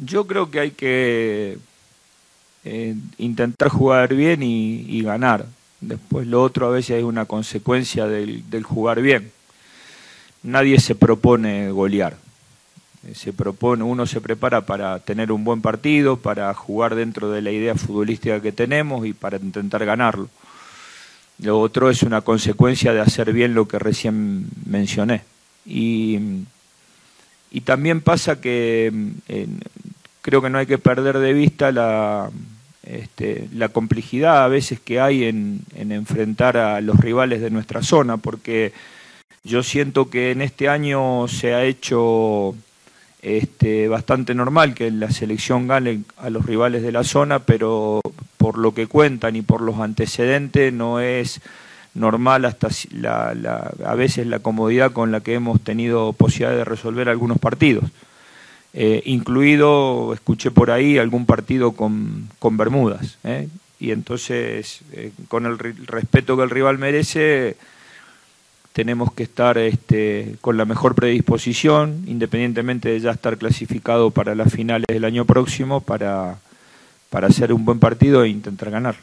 Yo creo que hay que eh, intentar jugar bien y, ganar. Después lo otro a veces es una consecuencia del, jugar bien. Nadie se propone golear. Se propone, uno se prepara para tener un buen partido, para jugar dentro de la idea futbolística que tenemos y para intentar ganarlo. Lo otro es una consecuencia de hacer bien lo que recién mencioné. Y, y también pasa que eh, creo que no hay que perder de vista la, este, la complejidad a veces que hay en, en, enfrentar a los rivales de nuestra zona, porque yo siento que en este año se ha hecho este, bastante normal que la selección gane a los rivales de la zona, pero por lo que cuentan y por los antecedentes no es normal hasta la, la, a veces la comodidad con la que hemos tenido posibilidad de resolver algunos partidos. Eh, incluido, escuché por ahí, algún partido con, con Bermudas. ¿eh? Y entonces, eh, con el respeto que el rival merece, tenemos que estar este, con la mejor predisposición, independientemente de ya estar clasificado para las finales del año próximo, para, para hacer un buen partido e intentar ganarlo.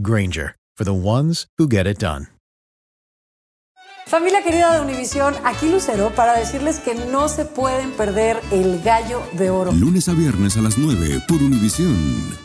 Granger, for the ones who get it done. Familia querida de Univisión, aquí Lucero para decirles que no se pueden perder el gallo de oro. Lunes a viernes a las 9 por Univisión.